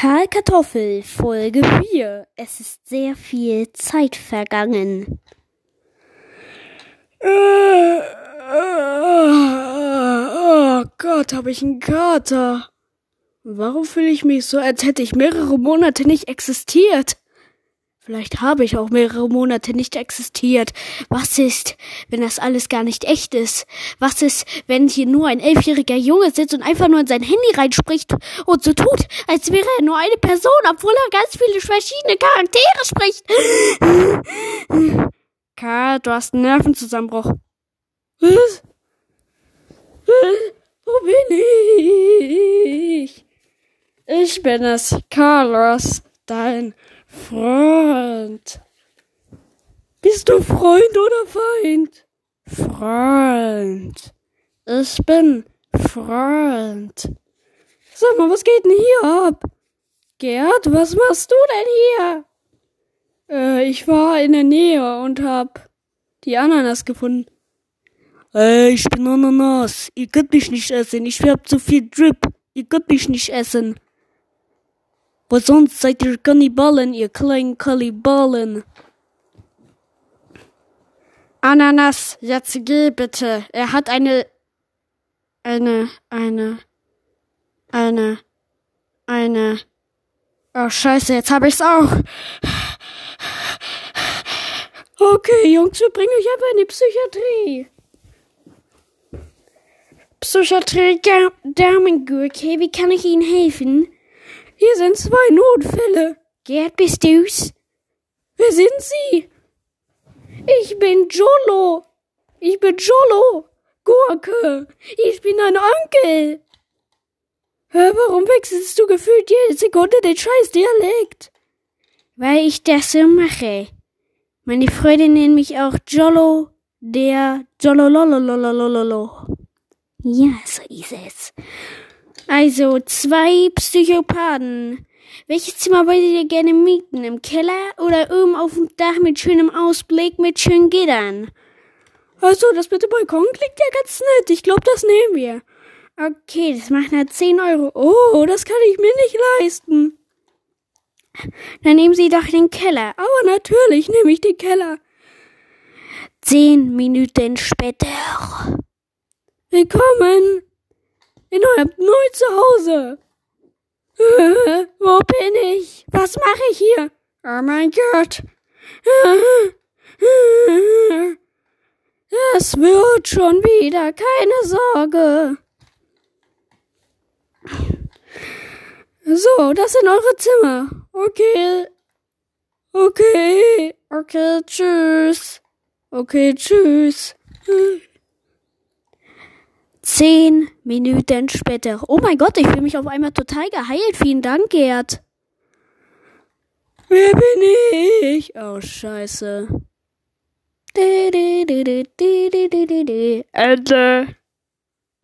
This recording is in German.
Karl Kartoffel, Folge 4. Es ist sehr viel Zeit vergangen. Äh, oh Gott, habe ich einen Kater. Warum fühle ich mich so, als hätte ich mehrere Monate nicht existiert? Vielleicht habe ich auch mehrere Monate nicht existiert. Was ist, wenn das alles gar nicht echt ist? Was ist, wenn hier nur ein elfjähriger Junge sitzt und einfach nur in sein Handy reinspricht und so tut, als wäre er nur eine Person, obwohl er ganz viele verschiedene Charaktere spricht? Karl, du hast einen Nervenzusammenbruch. Was? Wo bin ich? Ich bin es, Carlos, dein Freund. Bist du Freund oder Feind? Freund. Ich bin Freund. Sag mal, was geht denn hier ab? Gerd, was machst du denn hier? Äh, ich war in der Nähe und hab die Ananas gefunden. Ey, ich bin Ananas. Ihr könnt mich nicht essen. Ich hab zu viel Drip. Ihr könnt mich nicht essen. Weil sonst seid ihr Kannibalen, ihr kleinen Kannibalen. Ananas, jetzt geh bitte. Er hat eine, eine, eine, eine, eine. Oh Scheiße, jetzt hab ich's auch. Okay, Jungs, wir bringen euch einfach in die Psychiatrie. Psychiatrie Damengurke, wie kann ich Ihnen helfen? Hier sind zwei Notfälle. Gerd, bist du's? Wer sind Sie? Ich bin Jolo. Ich bin Jolo. Gurke. Ich bin ein Onkel. Hör, warum wechselst du gefühlt jede Sekunde den scheiß Dialekt? Weil ich das so mache. Meine Freunde nennen mich auch Jolo, der Jolololololololo. Ja, so ist es. Also zwei Psychopathen. Welches Zimmer wollt ihr gerne mieten? Im Keller oder oben auf dem Dach mit schönem Ausblick mit schönen Gittern? Also, das mit dem Balkon klingt ja ganz nett. Ich glaube, das nehmen wir. Okay, das macht halt 10 Euro. Oh, das kann ich mir nicht leisten. Dann nehmen Sie doch den Keller. Aber natürlich nehme ich den Keller. Zehn Minuten später. Willkommen in eurem neuen Zuhause. Wo bin ich? Was mache ich hier? Oh mein Gott. Es wird schon wieder, keine Sorge. So, das sind eure Zimmer. Okay. Okay. Okay, tschüss. Okay, tschüss. Zehn Minuten später. Oh mein Gott, ich fühle mich auf einmal total geheilt. Vielen Dank, Gerd. Wer bin ich? Oh, scheiße. Ende.